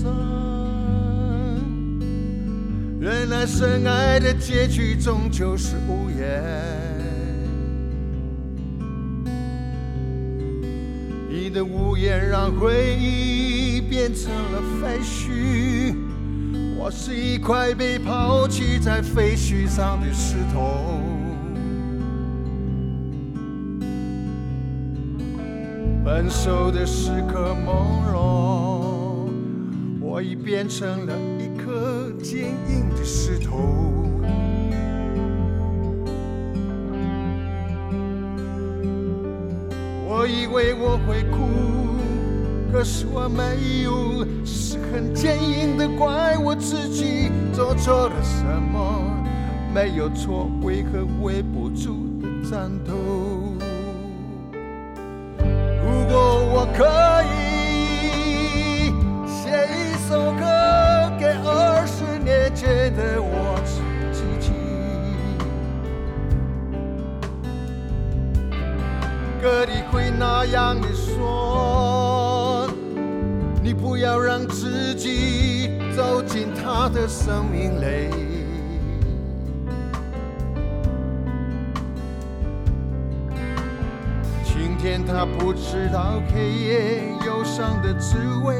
生，原来深爱的结局终究是无言。你的无言让回忆变成了废墟，我是一块被抛弃在废墟上的石头。分手的时刻朦胧，我已变成了一颗坚硬的石头。我以为我会哭，可是我没有，是很坚硬的怪我自己做错了什么，没有错，为何微不足的战斗？如果我可会那样的说：你不要让自己走进他的生命里。晴天他不知道黑夜忧伤的滋味，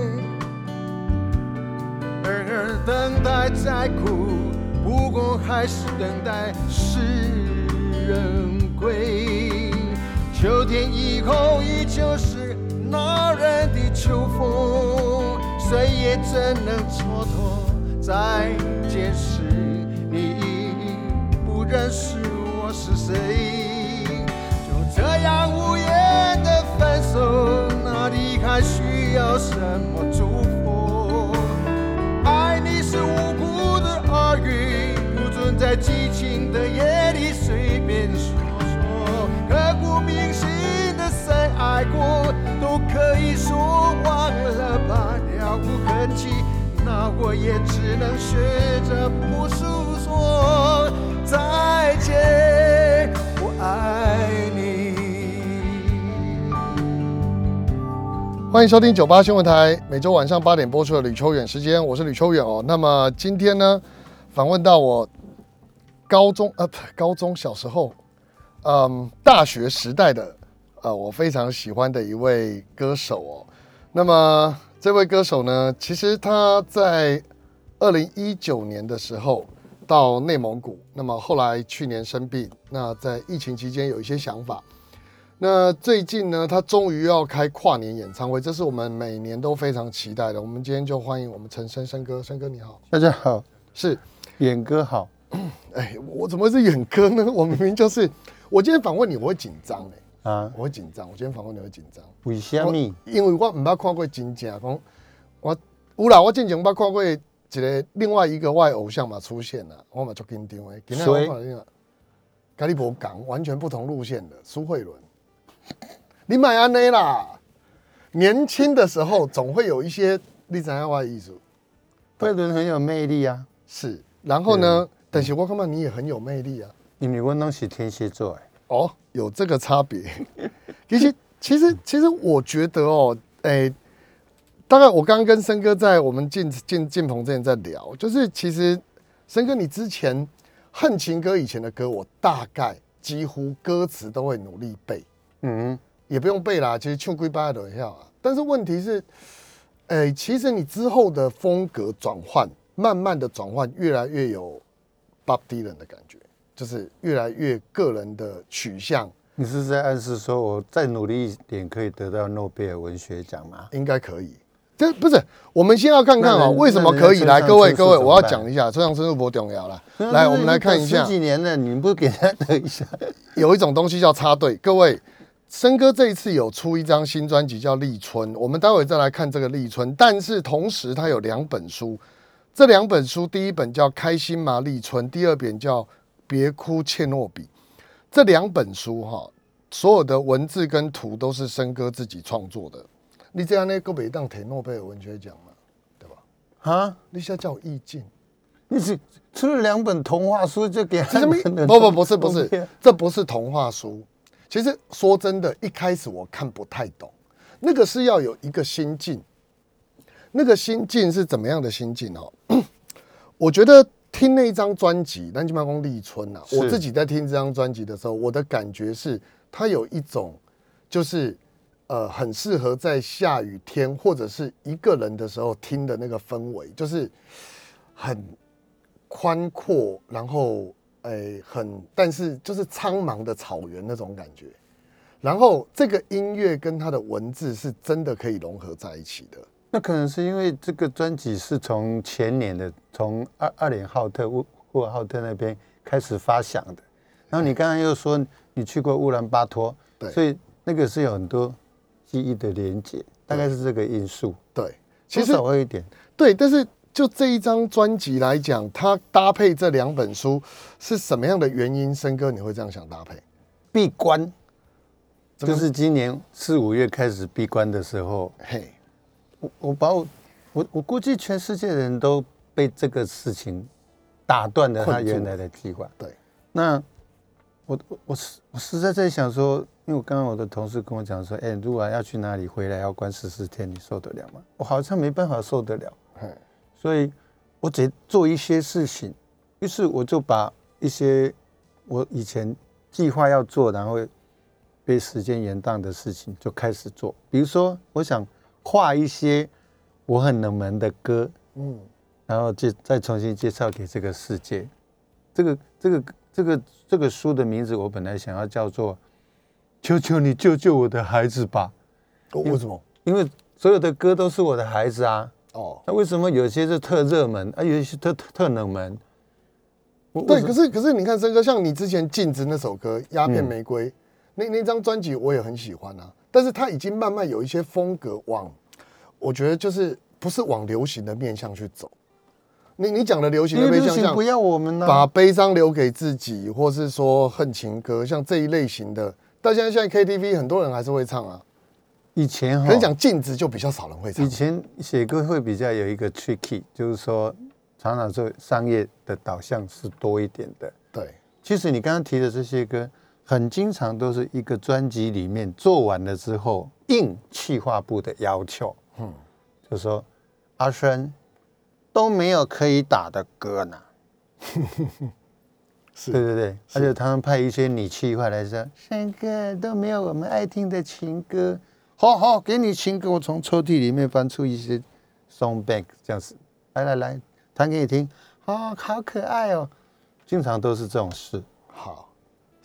而等待再苦，不过还是等待世人归。秋天以后依旧是那人的秋风，谁也怎能蹉跎再见时，你已不认识我是谁。就这样无言的分手，哪里还需要什么祝福？爱你是无辜的耳语，不存在激情的夜我也只能学着不诉说。再见，我爱你。欢迎收听九八新闻台，每周晚上八点播出的吕秋远时间，我是吕秋远哦。那么今天呢，访问到我高中呃不高中小时候，嗯大学时代的呃我非常喜欢的一位歌手哦。那么这位歌手呢，其实他在二零一九年的时候到内蒙古，那么后来去年生病，那在疫情期间有一些想法。那最近呢，他终于要开跨年演唱会，这是我们每年都非常期待的。我们今天就欢迎我们陈升升哥，升哥你好，大家好，是，远哥好。哎，我怎么会是远哥呢？我明明就是，我今天访问你，我会紧张哎，啊，我会紧张，我今天访问你会紧张，为什么？因为我唔捌看过真正讲，我有啦，我之前捌看过一个另外一个我的偶像嘛出现了，我嘛足紧张谁？看到你个，跟你无讲，完全不同路线的苏慧伦。你买安内啦，年轻的时候总会有一些你知影我的艺术慧伦很有魅力啊，是，然后呢，但是我看到你也很有魅力啊。因为我拢是天蝎座的，哦，有这个差别。其实，其实，其实我觉得哦，诶、大概我刚刚跟森哥在我们进进进棚之前在聊，就是其实森哥你之前恨情歌以前的歌，我大概几乎歌词都会努力背，嗯，也不用背啦，其实唱几巴都会晓啊。但是问题是，哎、其实你之后的风格转换，慢慢的转换，越来越有 Bob Dylan 的感觉，就是越来越个人的取向，你是在暗示说我再努力一点可以得到诺贝尔文学奖吗？应该可以。这不是，我们先要看看啊、为什么可以来？各位各位，我要讲一下，村上春树不重要了。来，我们来看一下十，几年了，你不给他等一下？有一种东西叫插队。各位，森哥这一次有出一张新专辑叫《立春》，我们待会再来看这个《立春》。但是同时，他有两本书，这两本书第一本叫《开心吗立春》，第二本叫《别哭切诺比》。这两本书哈，所有的文字跟图都是森哥自己创作的。你这样呢，够北当提诺贝尔文学奖嘛？对吧？啊，你现在叫我意境。你是出了两本童话书就给什么们？不不不是不是这不是童话书。其实说真的，一开始我看不太懂，那个是要有一个心境。那个心境是怎么样的心境哦？我觉得听那一张专辑《南京办公立春》啊，我自己在听这张专辑的时候，我的感觉是，它有一种就是呃，很适合在下雨天或者是一个人的时候听的那个氛围，就是很宽阔，然后诶、很但是就是苍茫的草原那种感觉。然后这个音乐跟它的文字是真的可以融合在一起的。那可能是因为这个专辑是从前年的，从二二连浩特乌呼和浩特那边开始发响的。然后你刚刚又说你去过乌兰巴托，对所以那个是有很多记忆的连接，大概是这个因素。对，其其实实会一点，对，但是就这一张专辑来讲，它搭配这两本书是什么样的原因？森哥，你会这样想搭配？闭关就是今年四五月开始闭关的时候，嘿，我我把我我我估计全世界人都被这个事情打断了他原来的计划。对，那我我我实我实在在想说，因为我刚刚我的同事跟我讲说，哎、如果要去哪里回来要关十四天，你受得了吗？我好像没办法受得了，嘿，所以我只做一些事情。于是我就把一些我以前计划要做，然后被时间延宕的事情就开始做。比如说，我想画一些我很冷门的歌，嗯，然后就再重新介绍给这个世界。这个这个这个这个书的名字，我本来想要叫做“求求你救救我的孩子吧哦为什么？”，因为所有的歌都是我的孩子啊。哦，那为什么有些是特热门，啊，有一些特特特冷门？对，可是可是你看森哥，像你之前《禁止》那首歌《鸦片嗯玫瑰》那那张专辑我也很喜欢啊，但是它已经慢慢有一些风格往，我觉得就是不是往流行的面向去走。你你讲的流行的面向不要我们呢、把悲伤留给自己，或是说恨情歌，像这一类型的，但现在现在 KTV 很多人还是会唱啊。以前哈可，是讲镜子就比较少人会唱以。前写歌会比较有一个 tricky，就是说常常做商业的导向是多一点的。对，其实你刚刚提的这些歌，很经常都是一个专辑里面做完了之后，应企划部的要求，嗯，就说阿生都没有可以打的歌呢。是。对对对，而且他们派一些女企划来说，山哥都没有我们爱听的情歌，好好给你情歌，我从抽屉里面翻出一些 song bank 这样子，来来来，弹给你听，哦，好可爱哦，经常都是这种事。好，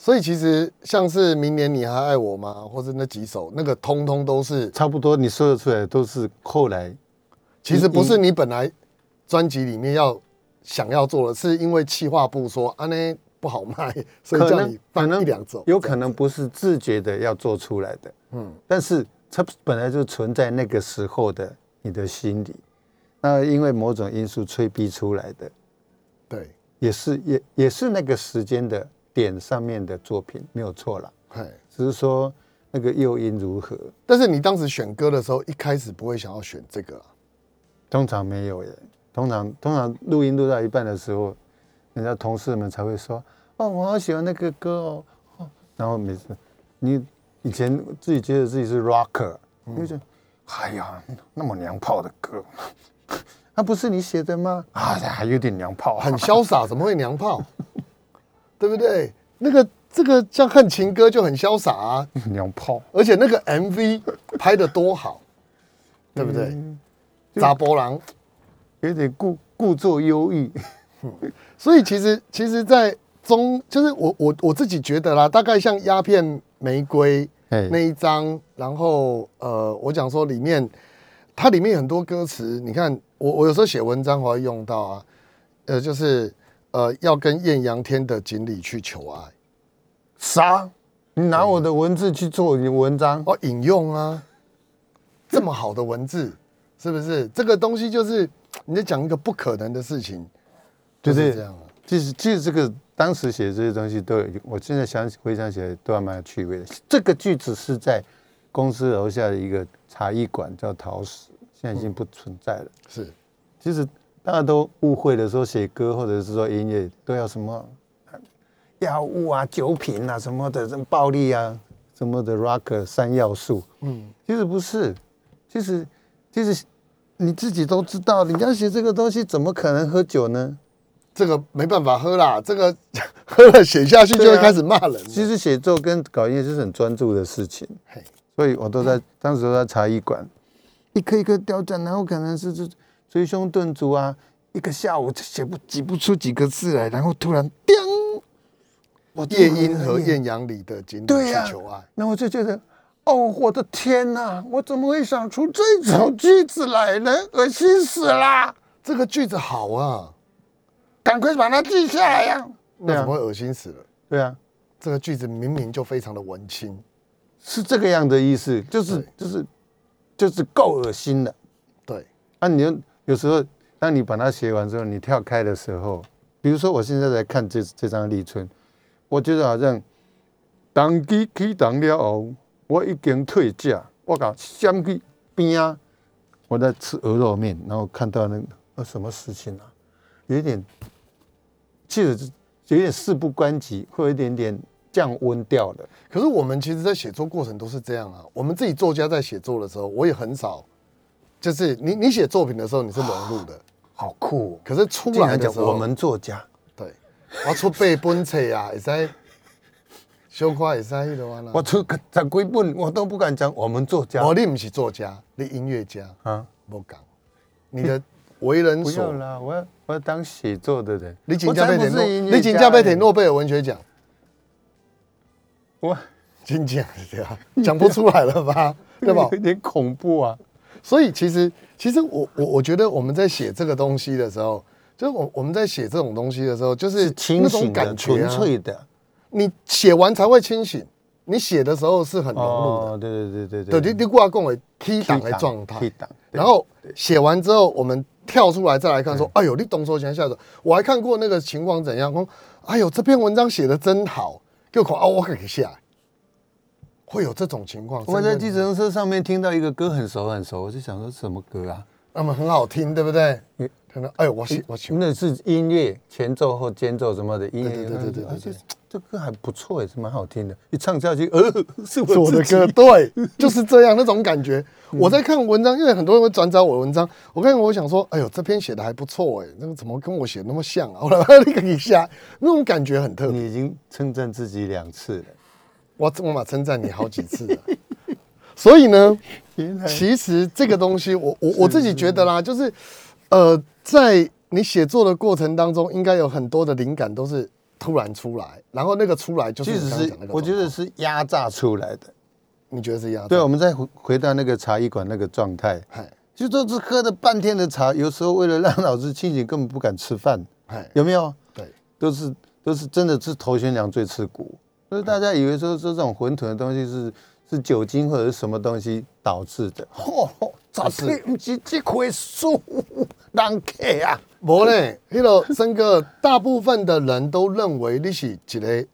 所以其实像是明年你还爱我吗，或者那几首，那个通通都是，差不多你说的出来，都是后来。其实不是你本来专辑里面要想要做的，是因为企划部说啊那不好卖，所以叫你放一两首，有可能不是自觉的要做出来的，嗯，但是它本来就存在那个时候的你的心里，那因为某种因素催逼出来的，对，也是也也是那个时间的点上面的作品，没有错啦，嘿。只是说那个诱因如何，但是你当时选歌的时候，一开始不会想要选这个啊，通常没有耶，通常通常录音录到一半的时候，人家同事们才会说，哦，我好喜欢那个歌哦，哦然后每次你以前自己觉得自己是 rocker，你就哎呀，那么娘炮的歌，那、不是你写的吗？啊，还有点娘炮，很潇洒，怎么会娘炮？对不对？那个这个像恨情歌就很潇洒啊，娘炮，而且那个 MV 拍的多好，对不对？嗯扎波郎。有点故故作忧郁。所以其实其实，在中就是我我我自己觉得啦，大概像鸦片玫瑰哎那一张，然后呃，我讲说里面它里面有很多歌词，你看我我有时候写文章我会用到啊，呃，就是呃要跟艳阳天的锦鲤去求爱，啥？你拿我的文字去做你的文章？哦，引用啊，这么好的文字，是不是？这个东西就是你在讲一个不可能的事情，就是这样啊。其实，其实这个当时写的这些东西都有，我现在想起回想起来都还蛮有趣味的。这个句子是在公司楼下的一个茶艺馆，叫陶石，现在已经不存在了。是其实大家都误会了，说写歌或者是说音乐都要什么药物啊、酒品啊什么的，什么暴力啊什么的 rock 三要素。嗯，其实不是，其实其实你自己都知道，你要写这个东西，怎么可能喝酒呢？这个没办法喝啦，这个 喝了写下去就会开始骂人了。其实写作跟搞音乐是很专注的事情，所以我都在当时都在茶艺馆，一颗一颗雕钻，然后可能是是捶胸顿足啊，一个下午就写不挤不出几个字来，然后突然叮，我夜莺和艳阳里的锦鲤去求爱，那我就觉得，哦，我的天哪，我怎么会想出这种句子来呢？恶心死啦！这个句子好啊，赶快把它记下来呀、那怎么会恶心死了？对啊，这个句子明明就非常的文青，是这个样的意思，就是就是就是够恶心的。对，啊，你有有时候，当你把它写完之后，你跳开的时候，比如说我现在在看这这张立春，我觉得好像当机启动了后，我已经退价，我搞相去边啊，我在吃鹅肉面，然后看到那个呃什么事情啊，有点，其实是有点事不关己，会有一点点降温掉的。可是我们其实，在写作过程都是这样啊。我们自己作家在写作的时候，我也很少，就是你你写作品的时候你是融入的，好酷、哦！可是出来的时候，讲我们作家，对，我出八本册啊，会使小可会使迄个啊。我出个十几本，我都不敢讲我们作家哦，你不是作家，你音乐家，啊！不讲，你的为人不要所，啦，我要我要当写作的人。你请我才不加被提诺，是音乐你请加被家欸提诺贝尔文学奖，我金奖对吧？讲不出来了吧？对吧有？点恐怖啊！所以其实，其实我我我觉得我们在写这个东西的时候，就是我我们在写这种东西的时候，就是是清醒的、感觉、纯啊，粹的。你写完才会清醒，你写的时候是很融入的。哦，对对对对对，对，你你过来跟我 key 档的状态 key 档，然后写完之后，我们跳出来再来看，说，哎呦，你动手前下手，我还看过那个情况怎样，说，哎呦，这篇文章写的真好，就看啊，我给下来，会有这种情况。我在计程车上面听到一个歌很熟很熟，我就想说什么歌啊？那么很好听，对不对嗯？看到，哎呦，我喜我喜欢，那是音乐前奏或间奏什么的音乐，对对对而且这歌还不错也是蛮好听的。一唱下去，呃，是我的歌，对，就是这样那种感觉。我在看文章，因为很多人会转载我的文章，我看我想说，哎呦，这篇写的还不错哎，那个怎么跟我写的那么像啊？我来那个一下，那种感觉很特别。你已经称赞自己两次了。我我嘛称赞你好几次了。所以呢，其实这个东西，我我我自己觉得啦，就是呃，在你写作的过程当中，应该有很多的灵感都是突然出来，然后那个出来就是其实是我觉得是压榨出来的。你觉得是一样的？对，我们再回回到那个茶艺馆那个状态，嗨就都是喝了半天的茶，有时候为了让脑子清醒，根本不敢吃饭，嗨，有没有？对，都是都是真的是头悬梁坠刺股，所以大家以为说说这种混沌的东西是是酒精或者是什么东西导致的。嚯、哦，咋是是不是这棵树人客啊？无呢，迄个森哥，大部分的人都认为你是一个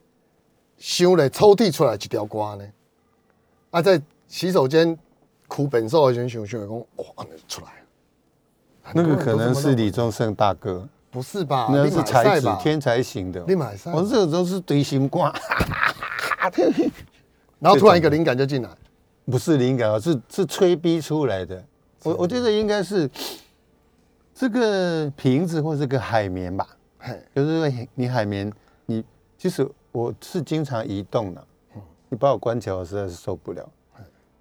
想咧抽屉出来一条瓜呢，啊，在洗手间哭本寿的时候想想讲，哇，出来了。那个可能是李宗盛大哥，不是吧？那是才子？天才型的。你马赛我这个都是堆心瓜，然后突然一个灵感就进来，不是灵感啊，是是吹逼出来的。我我觉得应该是这个瓶子或这个海绵吧，就是说你海绵，你其实我是经常移动的，你把我关起来，我实在是受不了。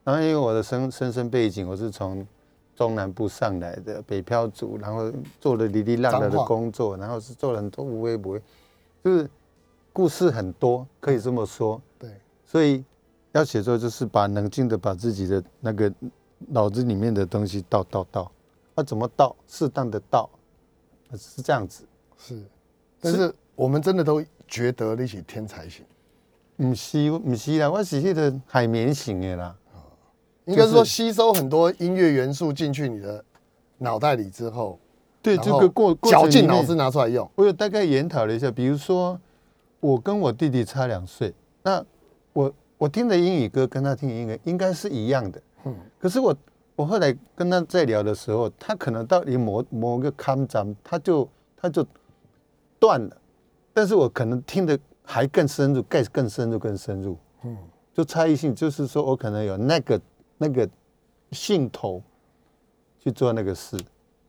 然后因为我的身身身背景，我是从中南部上来的北漂族，然后做了哩哩浪浪的工作，然后是做了很多无微不微，就是故事很多，可以这么说。对，所以要写作就是把冷静的把自己的那个脑子里面的东西倒倒倒，要怎么倒？适当的倒，是这样子。是，但是我们真的都觉得你是天才型，不是，不是啦，我是那个海绵型的啦。应该是说吸收很多音乐元素进去你的脑袋里之后，对，这个过过绞尽脑汁拿出来用。我有大概研讨了一下，比如说我跟我弟弟差两岁，那我我听的英语歌跟他听的英语歌应该是一样的，嗯可是我我后来跟他在聊的时候，他可能到你某某个康章，他就他就断了，但是我可能听的还更深入，更更深入，更深入，嗯，就差异性，就是说我可能有那个那个兴头去做那个事，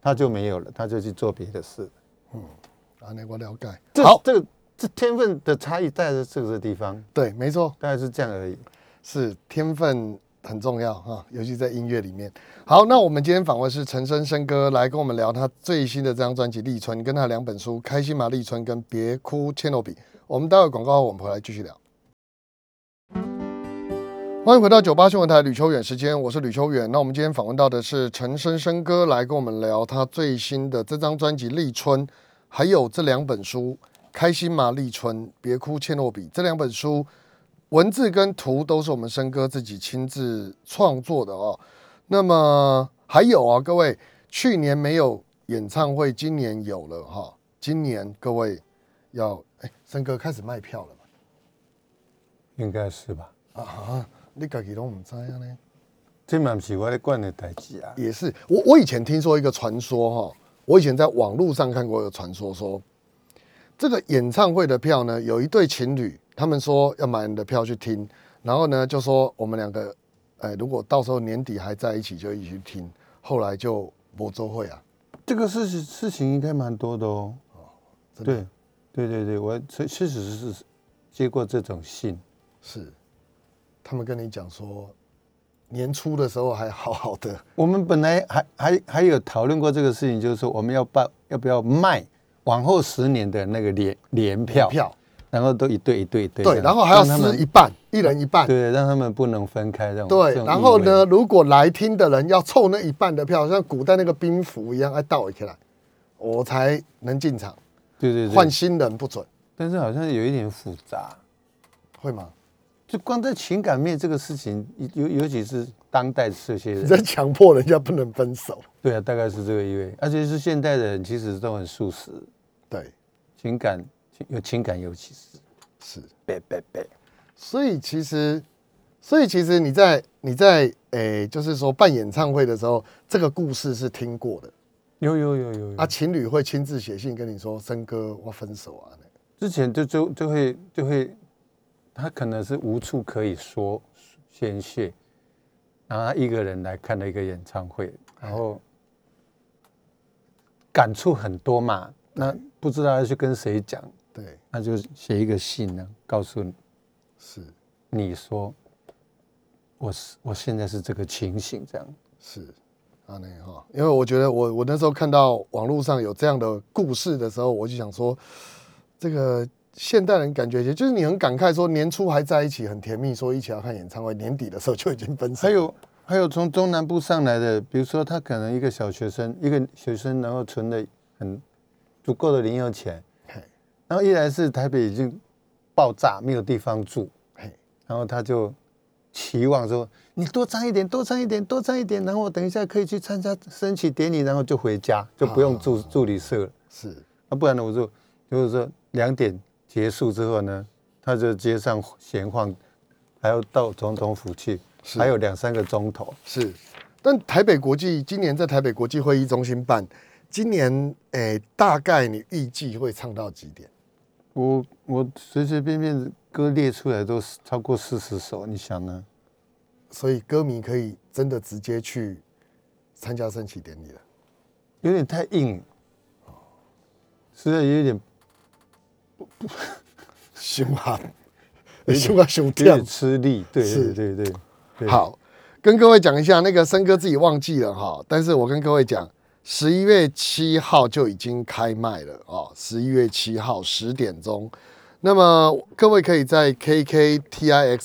他就没有了，他就去做别的事。嗯啊，那我了解。这好，这个这天分的差异在这这个地方，对，没错，大概是这样而已。是天分很重要哈，尤其在音乐里面。好，那我们今天访问是陈升生哥来跟我们聊他最新的这张专辑《立春》，跟他两本书《开心麻立春》跟《别哭切诺比》。我们待会广告后，我们回来继续聊。欢迎回到九八新闻台吕秋远时间，我是吕秋远。那我们今天访问到的是陈升生哥，来跟我们聊他最新的这张专辑《立春》，还有这两本书《开心吗立春》《别哭切诺比》这两本书，文字跟图都是我们生哥自己亲自创作的哦。那么还有啊，各位，去年没有演唱会，今年有了哈。今年各位要哎，生哥开始卖票了嘛？应该是吧？啊，你自己都唔知啊呢？这嘛不是我在管的代志啊。也是，我我以前听说一个传说哈，我以前在网络上看过一个传说说，这个演唱会的票呢，有一对情侣，他们说要买你的票去听，然后呢就说我们两个，哎，如果到时候年底还在一起，就一起去听，后来就博周会啊，这个事情事情应该蛮多的哦。真的对，对对对，我确确实是接过这种信。是，他们跟你讲说，年初的时候还好好的，我们本来还还还有讨论过这个事情，就是说我们要办要不要卖往后十年的那个联联票，票然后都一对一对一对然后还要撕一半，一人一半，对，让他们不能分开这样。对然后呢，？如果来听的人要凑那一半的票，像古代那个兵符一样，哎，倒起来，我才能进场。对对对，换新人不准，但是好像有一点复杂，会吗？就光在情感面这个事情，尤尤其是当代这些人在人，强迫人家不能分手。对啊，大概是这个意味。而且是现代的人，其实都很素食，对，情感有情感，尤其是是。别别别，所以其实，所以其实你在你在诶、就是说办演唱会的时候，这个故事是听过的有有有有有啊，情侣会亲自写信跟你说：“森哥，我分手啊。之前就就就会就会，他可能是无处可以说宣泄，然后他一个人来看了一个演唱会，然后感触很多嘛，那不知道要去跟谁讲，”对，那就写一个信呢，告诉你是。你说，我是我现在是这个情形这样，是啊，那哈，因为我觉得我我那时候看到网络上有这样的故事的时候，我就想说，这个现代人感觉就是你很感慨说年初还在一起很甜蜜，说一起要看演唱会，年底的时候就已经分手。还有还有从中南部上来的，比如说他可能一个小学生，一个学生，然后存了很足够的零用钱，然后一来是台北已经爆炸，没有地方住，然后他就期望说你多赚一点，多赚一点，多赚一点，然后我等一下可以去参加升旗典礼，然后就回家，就不用住住旅社了。是啊，不然呢，我就就是说两点结束之后呢，他就街上闲晃，还要到总统府去，是还有两三个钟头。是，但台北国际今年在台北国际会议中心办，今年诶、大概你预计会唱到几点？我我随随便便歌列出来都是超过四十首，你想呢？所以歌迷可以真的直接去参加升旗典礼了。有点太硬，实在有点凶啊，你凶啊凶跳。吃力。对是对对。好，跟各位讲一下，那个森哥自己忘记了哈，但是我跟各位讲，十一月七号就已经开卖了哦，十一月七号十点钟。那么各位可以在 KKTIX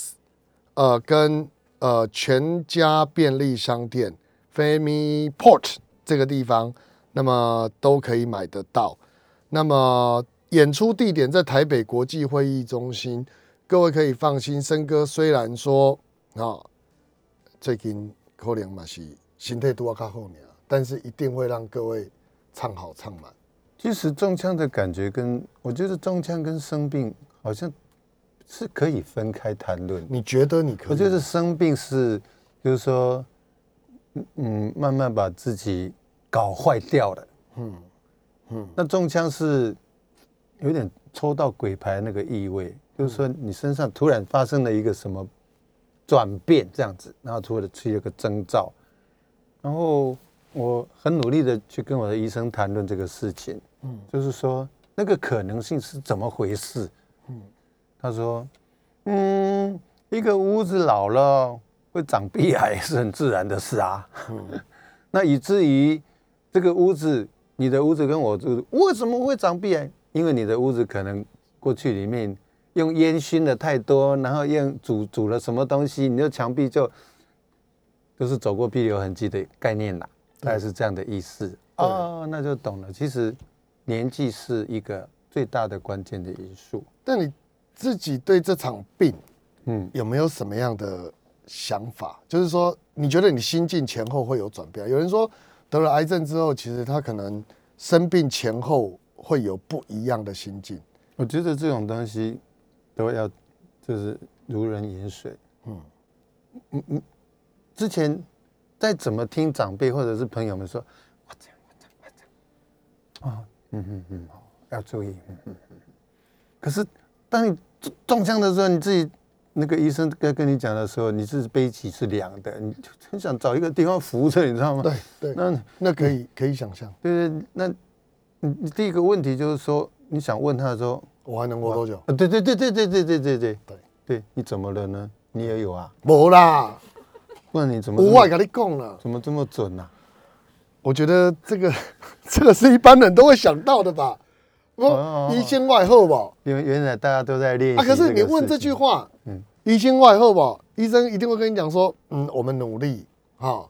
呃跟呃全家便利商店 Family Port 这个地方，那么都可以买得到。那么演出地点在台北国际会议中心，各位可以放心，森哥虽然说啊、最近可能嘛是心态都要较好呢，但是一定会让各位唱好唱满。其实中枪的感觉跟我觉得中枪跟生病好像是可以分开谈论。你觉得你可以？我觉得生病是，就是说，嗯，慢慢把自己搞坏掉了。嗯嗯。那中枪是有点抽到鬼牌那个意味，就是说你身上突然发生了一个什么转变这样子，然后突然出了个征兆，然后我很努力的去跟我的医生谈论这个事情，嗯，就是说那个可能性是怎么回事？嗯，他说，嗯，一个屋子老了会长鼻癌是很自然的事啊，那以至于这个屋子，你的屋子跟我住为什么会长鼻癌？因为你的屋子可能过去里面用烟熏的太多，然后用煮煮了什么东西，你的墙壁就就是走过必留痕迹的概念啦，大概是这样的意思哦，那就懂了。其实年纪是一个最大的关键的因素。但你自己对这场病嗯，有没有什么样的想法？就是说，你觉得你心境前后会有转变？有人说得了癌症之后，其实他可能生病前后会有不一样的心境。我觉得这种东西都要就是如人饮水。嗯嗯嗯，之前再怎么听长辈或者是朋友们说，我这样我这样我这样，啊，嗯嗯嗯，要注意，嗯嗯嗯。可是当你中中枪的时候，你自己那个医生跟跟你讲的时候，你是背脊是凉的，你就很想找一个地方扶着，你知道吗？对对，那那可以可以想象，对对，那你你第一个问题就是说，你想问他说，我还能活多久？啊，对对对对对对对对对对对，你怎么了呢？你也有啊？没啦，不然你怎么我跟你讲了，怎么这么准啊？我觉得这个这个是一般人都会想到的吧？哦我一心外后吧。因为原来大家都在练习啊，可是你问，这句话，嗯嗯，一心外后吧，医生一定会跟你讲说，嗯，我们努力，哈，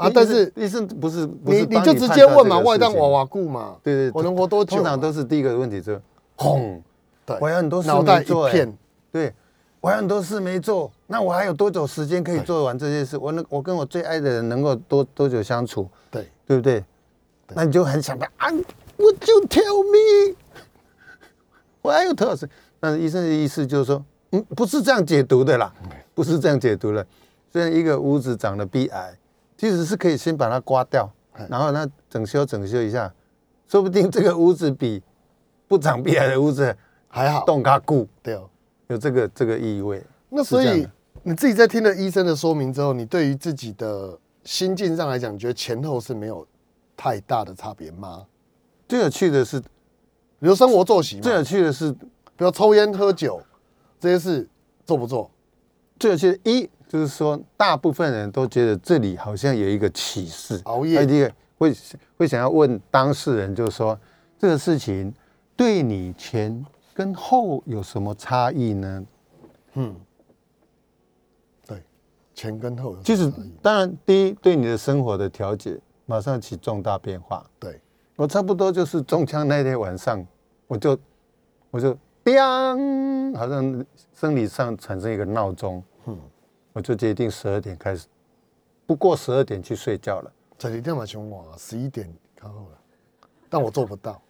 啊，但是医生不是不是你你就直接问嘛，外当娃娃顾嘛，对对，我能活多久通？常都是第一个问题就是轰，对，我有很多事没做片，对，我有很多事没做，那我还有多久时间可以做完这些事？我能我跟我最爱的人能够多多久相处？对，对不对？那你就很想办啊，我就 tell me，我还有多少时？但是医生的意思就是说，嗯，不是这样解读的啦，不是这样解读的。虽然一个屋子长了鼻癌，其实是可以先把它刮掉，然后呢整修整修一下，说不定这个屋子比不长鼻癌的屋子还好，动嘎固，对哦。有这个这个意味。那所以你自己在听了医生的说明之后，你对于自己的心境上来讲，你觉得前后是没有太大的差别吗？最有趣的是，比如生活作息，最有趣的是，比如抽烟、喝酒这些事做不做？最有趣的一就是说，大部分人都觉得这里好像有一个启示。熬夜第一个会会想要问当事人，就是说这个事情对你前跟后有什么差异呢？嗯对，前跟后有其实什么差异当然，第一对你的生活的调节马上起重大变化。对，我差不多就是中枪那天晚上，我就我就 biang，好像生理上产生一个闹钟，嗯，我就决定十二点开始，不过十二点去睡觉了。十二点嘛上晚，十一点刚好了，但我做不到。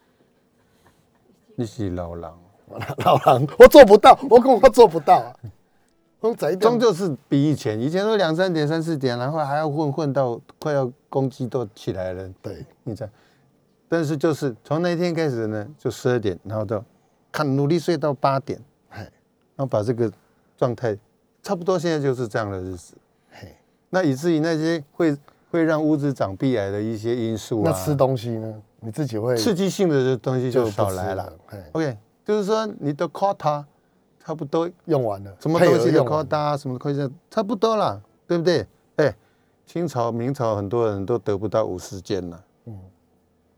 你是老狼，老狼，我做不到，我恐我做不到啊。我早一点终究是比以前，以前都两三点、三四点，然后还要混混到快要公鸡都起来了。对，你这样，但是就是从那天开始呢，就十二点，然后到看努力睡到八点，嘿，然后把这个状态，差不多现在就是这样的日子。嘿，那以至于那些会会让屋子长壁癌的一些因素啊，那吃东西呢？你自己会刺激性的东西就少来了。。OK，就是说你的 quota 差不多，用完了，什么东西的 quota 什么的 quota 差不多了，对不对？哎，清朝、明朝很多人都得不到五十间了。嗯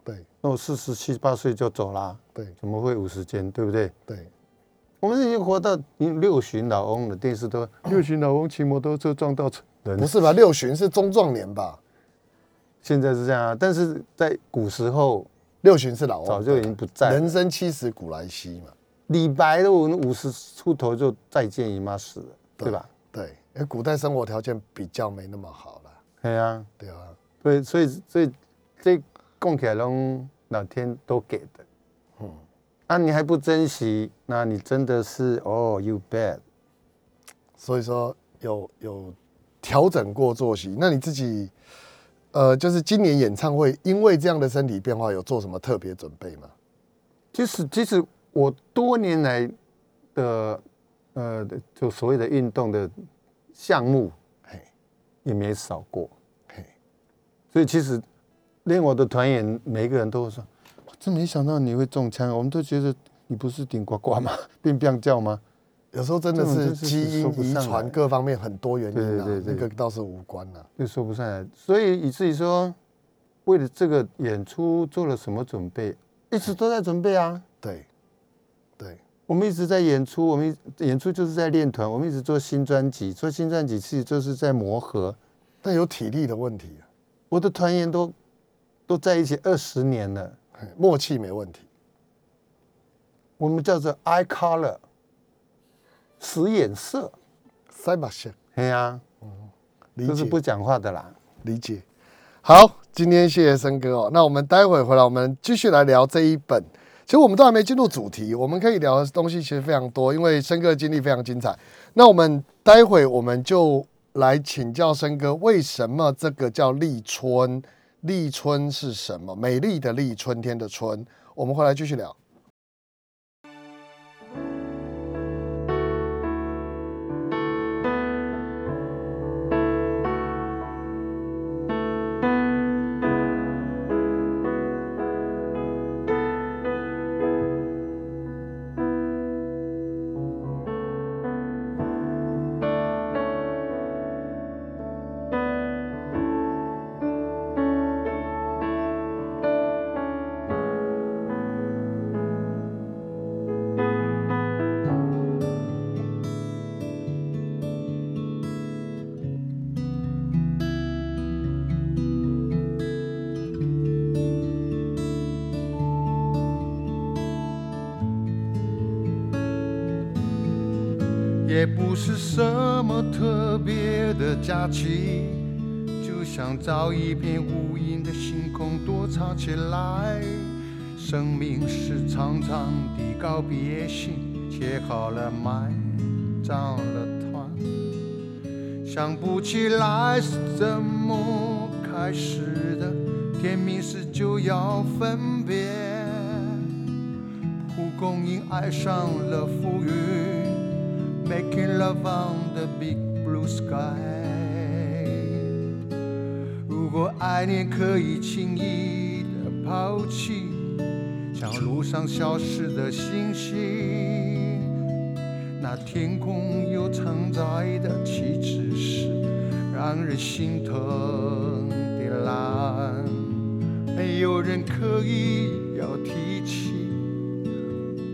对那我四十七八岁就走啦，对怎么会五十间？对不对？对，我们已经活到六旬老翁了，电视都六旬老翁骑摩托车撞到人不，是吧？六旬是中壮年吧？现在是这样啊。但是在古时候六旬是老翁，早就已经不在了人生七十古来稀嘛。李白都五十出头就再见姨妈死了，对吧？对，因为古代生活条件比较没那么好了，对啊，对啊。对，所以所以这供起来拢老天都给的，嗯，啊，你还不珍惜，那你真的是哦，you bad。所以说有有调整过作息。那你自己，呃，就是今年演唱会，因为这样的身体变化，有做什么特别准备吗？其实，其实我多年来的呃，就所谓的运动的项目嘿，也没少过，嘿，所以其实连我的团员每一个人都会说：“我真没想到你会中枪。”我们都觉得你不是顶呱呱吗？并不叫吗？有时候真的是基因、遗传各方面很多原因啊，对对对那个倒是无关啊。就说不上来，所以以至于说，为了这个演出做了什么准备，一直都在准备啊。对，对，我们一直在演出，我们一演出就是在练团，我们一直做新专辑，做新专辑其实就是在磨合。但有体力的问题啊，我的团员都都在一起二十年了，嘿默契没问题。我们叫做 eye color，使眼色。塞马线，哎呀、理解这是不讲话的啦。理解。好，今天谢谢森哥哦。那我们待会回来，我们继续来聊这一本。其实我们都还没进入主题，我们可以聊的东西其实非常多，因为森哥的经历非常精彩。那我们待会我们就来请教森哥，为什么这个叫立春？立春是什么？美丽的立，春天的春。我们回来继续聊。也不是什么特别的假期，就像找一片无垠的星空躲藏起来。生命是长长的告别信，写好了埋葬了团，想不起来是怎么开始的，天明时就要分别。蒲公英爱上了浮云。Making love on the big blue sky。如果爱恋可以轻易的抛弃，像路上消失的星星，那天空有承载的岂止是让人心疼的蓝？没有人可以要提起，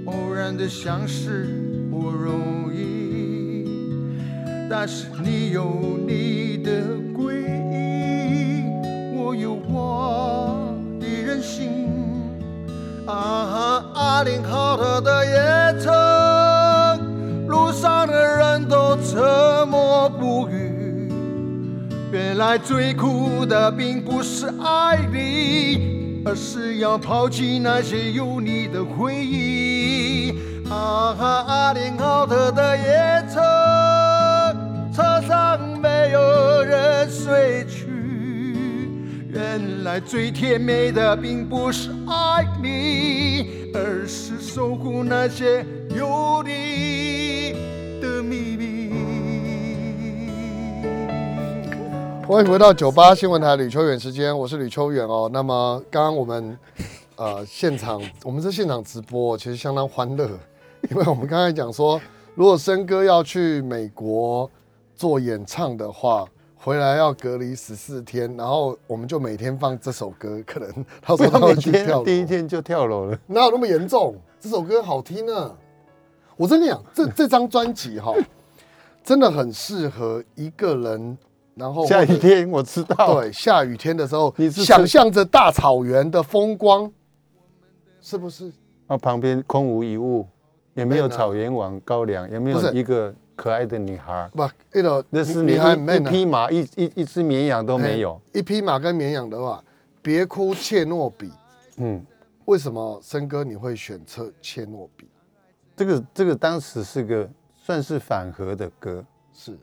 偶然的相识不容易。但是你有你的诡异，我有我的任性。啊哈，阿林浩特的夜城，路上的人都沉默不语。原来最苦的并不是爱你，而是要抛弃那些有你的回忆。啊哈，阿林浩特的夜城。原来最甜美的并不是爱你，而是守护那些有你的秘密。欢迎回到九八新闻台吕秋远时间，我是吕秋远哦。那么刚刚我们呃现场，我们是现场直播，其实相当欢乐，因为我们刚才讲说，如果森哥要去美国做演唱的话，回来要隔离十四天，然后我们就每天放这首歌，可能他不说他会去跳楼。第一天就跳楼了。哪有那么严重？这首歌好听呢。我真的讲，这这张专辑哈，真的很适合一个人，然后下雨天我知道，对下雨天的时候，你是想象着大草原的风光，是不是？那旁边空无一物，也没有草原王高粱，也没有一个可爱的女孩。不，那个那是你一一匹马，一一一只绵羊都没有。一匹马跟绵羊的话，别哭切诺比。嗯，为什么森哥你会选择切诺比？这个这个当时是个算是反核的歌，是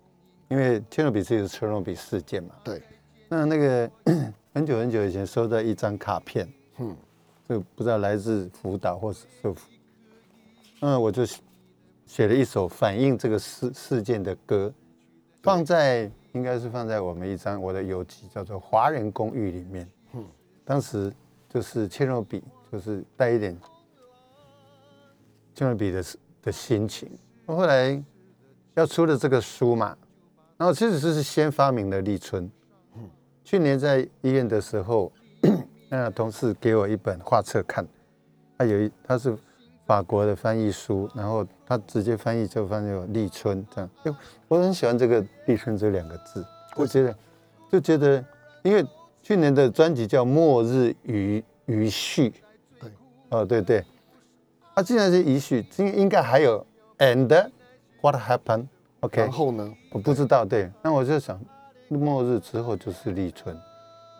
因为切诺比是一个切诺比事件嘛。对，那那个 很久很久以前收到一张卡片，嗯，就不知道来自福岛或是社福，嗯，我就写写了一首反映这个事事件的歌，放在应该是放在我们一张我的游记叫做《华人公寓》里面。嗯，当时就是切诺比，就是带一点切诺比的的心情。后来要出了这个书嘛，然后其实是先发明了立春。去年在医院的时候，那同事给我一本画册看，他有一他是法国的翻译书，然后他直接翻译就翻译有立春这样。哎，我很喜欢这个立春这两个字，我觉得就觉得，因为去年的专辑叫《末日余余绪》，对，哦对对，啊既然是余绪，应应该还有 and what happened？OK，、然后呢？我不知道，对，那我就想，末日之后就是立春，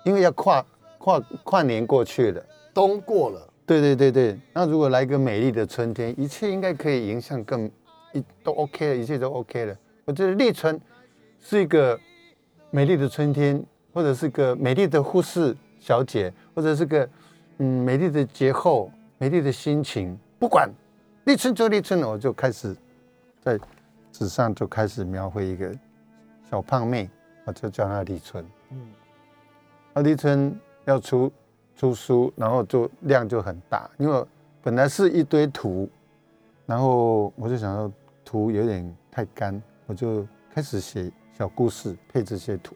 因为要跨跨跨年过去了。冬过了，对对对对，那如果来个美丽的春天，一切应该可以迎向更一都 OK 了，一切都 OK 了。我觉得立春是一个美丽的春天，或者是个美丽的护士小姐，或者是个嗯美丽的节后，美丽的心情，不管立春就立春了，我就开始在纸上就开始描绘一个小胖妹，我就叫她立春。嗯，那立春要出出书，然后就量就很大，因为本来是一堆图，然后我就想到图有点太干，我就开始写小故事配这些图，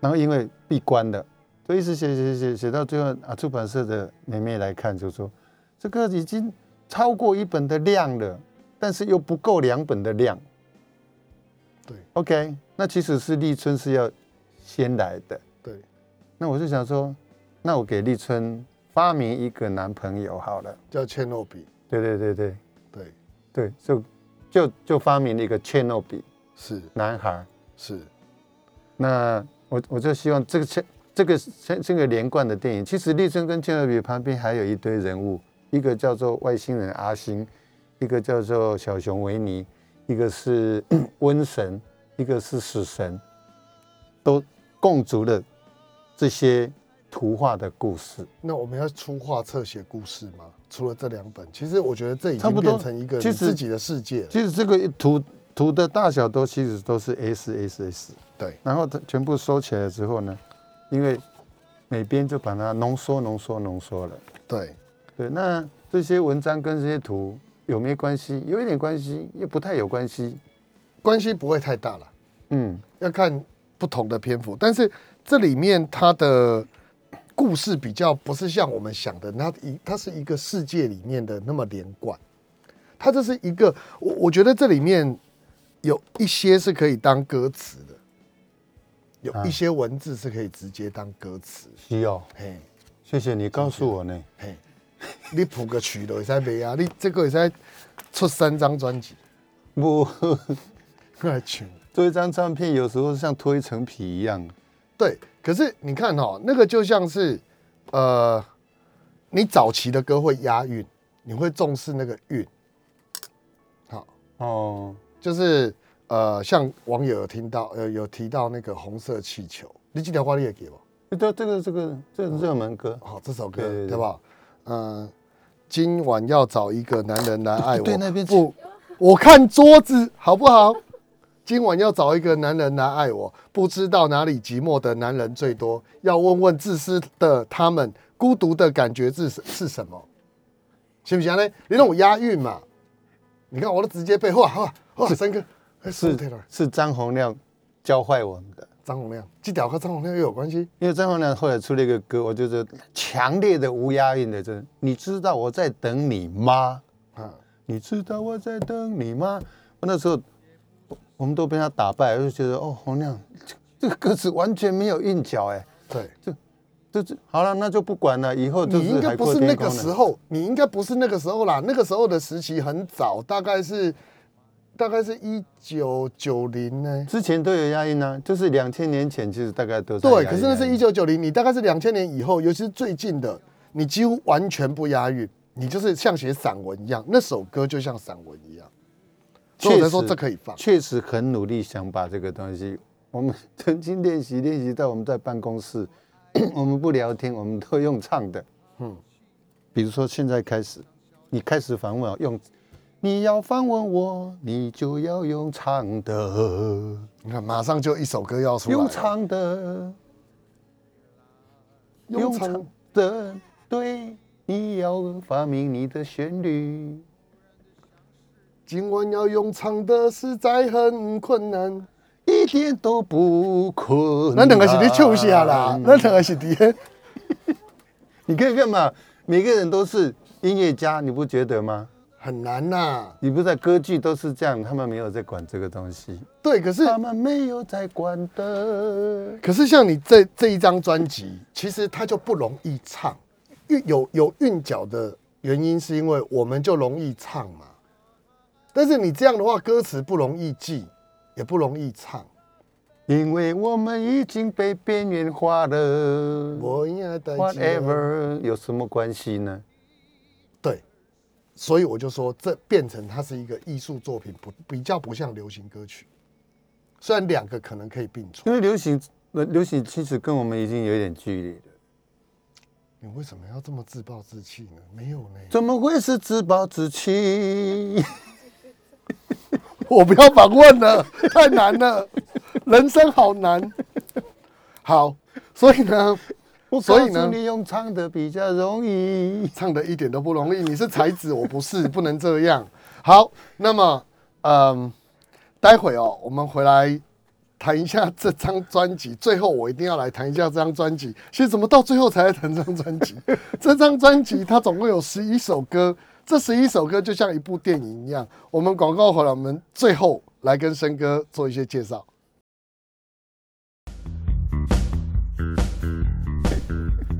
然后因为闭关了，就一直写写写写到最后啊，出版社的妹妹来看就说，这个已经超过一本的量了，但是又不够两本的量。对，OK，那其实是立春是要先来的。对，那我就想说，那我给立春发明一个男朋友好了。叫切诺比。对对对对对，对，就就就发明了一个切诺比是男孩。是，那我我就希望这个切这个这这个连贯的电影，其实立春跟切诺比旁边还有一堆人物，一个叫做外星人阿星，一个叫做小熊维尼，一个是 瘟神，一个是死神，都共足了这些图画的故事。那我们要出画册写故事吗？除了这两本，其实我觉得这已经变成一个自己的世界了。其实这个图图的大小都其实都是 S S S，对，然后它全部收起来之后呢，因为每边就把它浓缩、浓缩、浓缩了。对，对，那这些文章跟这些图有没有关系？有一点关系，又不太有关系。关系不会太大了，嗯，要看不同的篇幅。但是这里面它的故事比较不是像我们想的，它一它是一个世界里面的那么连贯。它这是一个，我我觉得这里面有一些是可以当歌词的，有啊一些文字是可以直接当歌词。是哦，嘿，谢谢你告诉我呢。嘿，你谱个曲都会使卖啊，你这个会使出三张专辑不，来唱。做一张唱片有时候像脱一层皮一样。对，可是你看哈、那个就像是，呃，你早期的歌会押韵，你会重视那个韵，好，哦，就是呃，像网友有听到呃有提到那个红色气球，你几条花你也给我，这这个这个这个热门歌，好、这首歌对吧？嗯、今晚要找一个男人来爱我，对那边不，我看桌子好不好？今晚要找一个男人来爱我，不知道哪里寂寞的男人最多，要问问自私的他们，孤独的感觉是是什么？行不行呢？你让我押韵嘛？你看我都直接背，哇哇哇，三个，哎是是张洪亮教坏我们的。张洪亮，这条和张洪亮又有关系？因为张洪亮后来出了一个歌，我就是强烈的无押韵的，就是你知道我在等你吗？啊，你知道我在等你吗？我那时候我我们都被他打败，我就觉得哦，洪亮这这个歌词完全没有韵脚，哎，对，就是好了，那就不管了，以后就你应该不是那个。时候，你应该不是那个时候啦。那个时候的时期很早，大概是大概是一九九零呢。之前都有押韵啊，就是两千年前其实大概都在对，可是那是一九九零，你大概是两千年以后，尤其是最近的，你几乎完全不押韵，你就是像写散文一样，那首歌就像散文一样，所以我才说确实这可以放。确实很努力想把这个东西，我们 曾经练习练习到我们在办公室，我们不聊天，我们都用唱的。嗯，比如说现在开始，你开始访问我用，你要访问我，你就要用唱的，你看，马上就一首歌要出来，用唱的，用唱的，对，你要发明你的旋律。今晚要用唱的实在很困难。一点都不困难。那两个是你唱下啦，那两个是伫咧。你可以干嘛？每个人都是音乐家，你不觉得吗？很难呐、你不在歌剧都是这样，他们没有在管这个东西，对，可是他们没有在管的。可是像你这这一张专辑，其实它就不容易唱，韵有有韵脚的原因是因为我们就容易唱嘛。但是你这样的话，歌词不容易记，也不容易唱。因为我们已经被边缘化了我应该带，whatever 有什么关系呢？对，所以我就说，这变成它是一个艺术作品，不比较不像流行歌曲。虽然两个可能可以并存，因为流行，呃流行其实跟我们已经有点距离了。你为什么要这么自暴自弃呢？没有呢，怎么会是自暴自弃？我不要反问了，太难了，人生好难。好，所以呢，所以呢告诉你用唱的比较容易。唱的一点都不容易。你是才子，我不是，不能这样。好，那么，嗯，待会哦，我们回来谈一下这张专辑。最后，我一定要来谈一下这张专辑。其实怎么到最后才来谈这张专辑？这张专辑它总共有十一首歌，这十一首歌就像一部电影一样。我们广告回来，我们最后来跟森哥做一些介绍。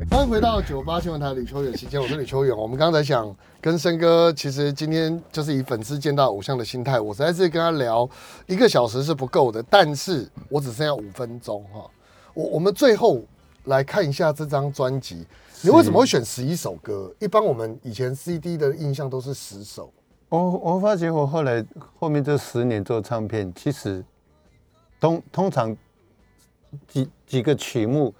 欢迎回到九八新闻台李秋远时间，我是李秋远。我们刚才想跟森哥，其实今天就是以粉丝见到偶像的心态，我实在是跟他聊一个小时是不够的，但是我只剩下五分钟哈。我我们最后来看一下这张专辑，你为什么会选十一首歌？一般我们以前 CD 的印象都是十首，我我发觉我后来后面这十年做唱片，其实通通常几几个曲目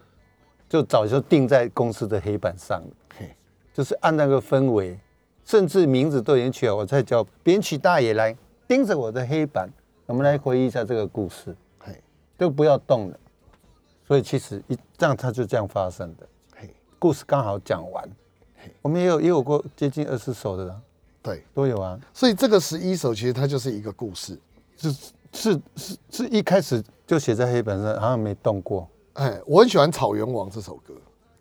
就早就定在公司的黑板上了，嘿，就是按那个氛围，甚至名字都已经取好，我再叫编曲大爷来盯着我的黑板，我们来回忆一下这个故事，嘿，就不要动了。所以其实一这样它就这样发生的，嘿，故事刚好讲完。我们也有也有过接近二十首的啦，对，都有啊。所以这个十一首其实它就是一个故事。是是是是一开始就写在黑板上，好像没动过。哎，我很喜欢《草原王》这首歌，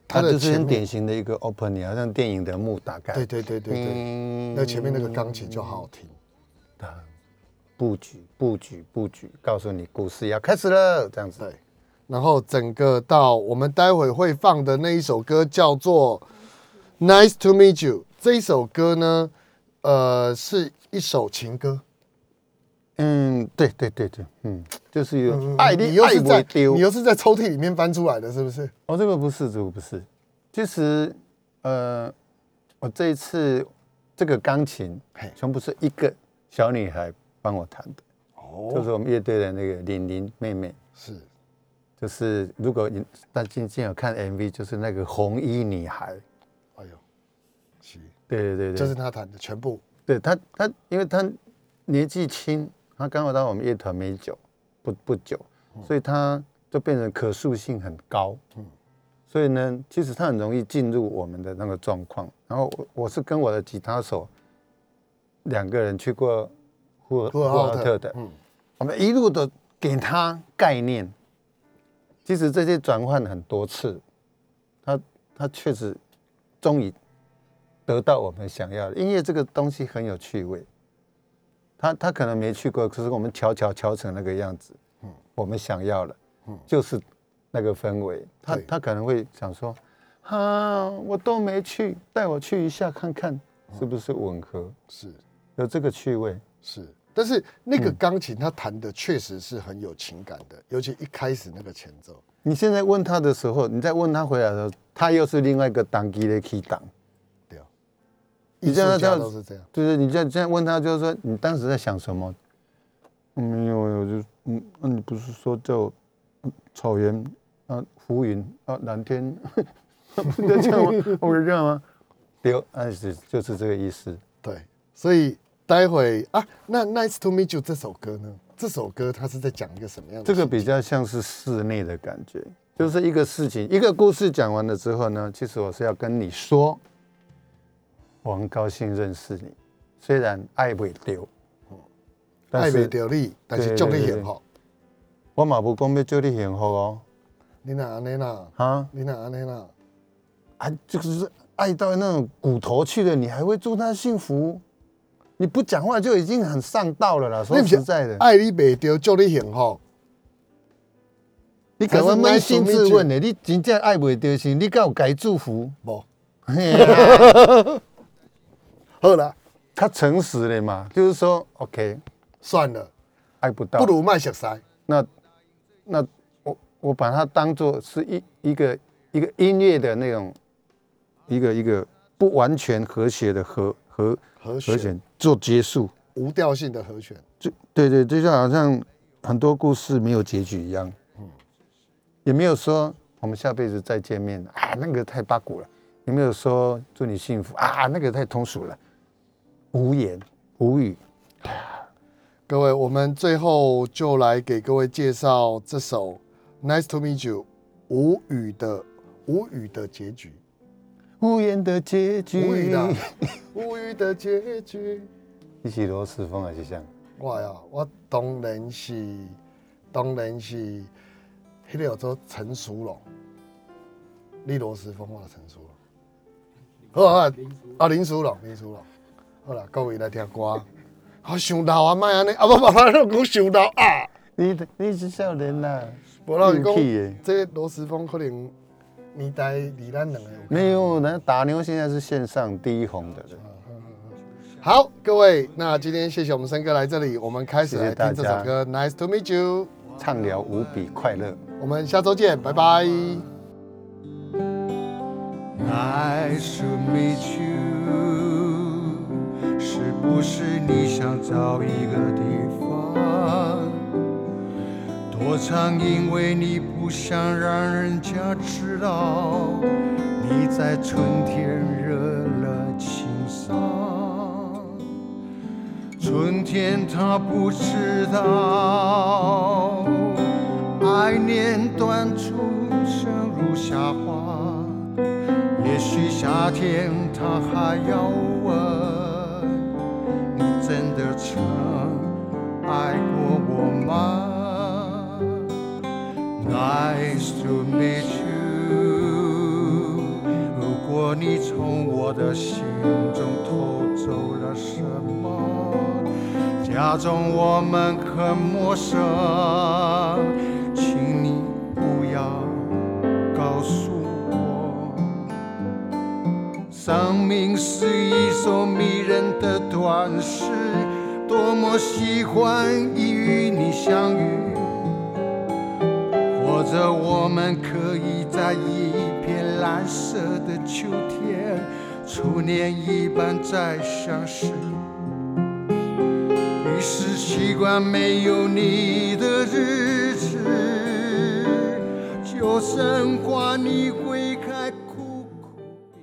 它就是很典型的一个 opening，好像电影的幕打开。对对对对对，嗯那前面那个钢琴就好好听。布局布局布局，告诉你故事要开始了，这样子。对，然后整个到我们待会会放的那一首歌叫做《Nice to Meet You》，这一首歌呢，呃，是一首情歌。嗯，对对对对，嗯，就是有嗯爱你爱又是在你。又是在抽屉里面翻出来的，是不是？哦，这个不是，这个不是。其实，呃，我这一次这个钢琴全部是一个小女孩帮我弹的，哦就哦，是我们乐队的那个玲玲妹妹。是就是如果你大家今天有看 MV，就是那个红衣女孩，哎呦，是，对对对。对，就是他弹的全部。对他他，因为他年纪轻，他刚好到我们乐团没久，不不久，所以他就变成可塑性很高，嗯，所以呢，其实他很容易进入我们的那个状况。然后我我是跟我的吉他手两个人去过呼和呼和浩特特的，嗯，我们一路的给他概念，即使这些转换很多次，他他确实终于得到我们想要的。音乐这个东西很有趣味，他他可能没去过，可是我们瞧瞧瞧成那个样子，嗯，我们想要了，嗯，就是那个氛围。他他可能会想说，啊，我都没去，带我去一下看看是不是吻合，是有这个趣味。是，但是那嗯个钢琴他弹的确实是很有情感的，尤其一开始那个前奏，你现在问他的时候，你再问他回来的时候，他又是另外一个档机的 key 档。对啊，你这样这样都是这样，就是你这样这样问他，就是说你当时在想什么？嗯没有，我就嗯，那、你不是说叫草原啊、浮云啊、蓝天，不是这样吗？我是这样吗？对，啊是就是这个意思。对，所以待会啊，那《Nice to Meet You》这首歌呢？这首歌它是在讲一个什么样的？这个比较像是室内的感觉，就是一个事情，一个故事讲完了之后呢，其实我是要跟你说，我很高兴认识你，虽然爱不丢，但爱是袂着你，但是对祝你幸福。我嘛不讲要祝你幸福哦，你哪安尼啦？啊你哪安尼啦？啊，就是爱到那种骨头去了，你还会祝他幸福？你不讲话就已经很上道了啦。说实在的，爱你袂着，祝你幸福。你赶快扪心自问呢，你真正爱不丢是，你敢有该祝福？无，好啦，他诚实了嘛，就是说，OK，算了，爱不到，不如卖熟悉。那那我我把它当做是一一个一个音乐的那种一个一个不完全和谐的和和和和弦弦做结束，无调性的和弦，就对对，就像好像很多故事没有结局一样，嗯。也没有说我们下辈子再见面啊，那个太八股了，也没有说祝你幸福啊，那个太通俗了，无言无语。各位，我们最后就来给各位介绍这首《Nice to Meet You》无语的无语的结局，无言的结局，无语的。无语的结局。你是罗斯风还是像？我呀，我当然是当然是迄个叫做陈淑龙，你罗斯风我陈淑龙，好啊，啊。林淑龙，林淑龙，好啦，各位来听歌。好，想到啊，莫安尼，啊，不不，我讲想到啊，你你是少年啦，无老实讲这罗斯风可能年代离咱两个有没有，那打牛现在是线上第一红的了。好，各位，那今天谢谢我们森哥来这里，我们开始来听这首歌《Nice to Meet You》，畅聊无比快乐。我们下周见，拜拜。Nice to meet you，是不是你想找一个地方常？因为你不想让人家知道你在春天惹了情伤。春天他不知道，爱念短处生如夏花。也许夏天他还要问，你真的曾 to meet you。如果你从我的心中偷走了什么，假装我们很陌生，请你不要告诉我。生命是一首迷人的短诗，多么喜欢与你相遇。或者我们可以在一片蓝色的秋天，初恋一般再相识。于是习惯没有你的日子，就生怕你会开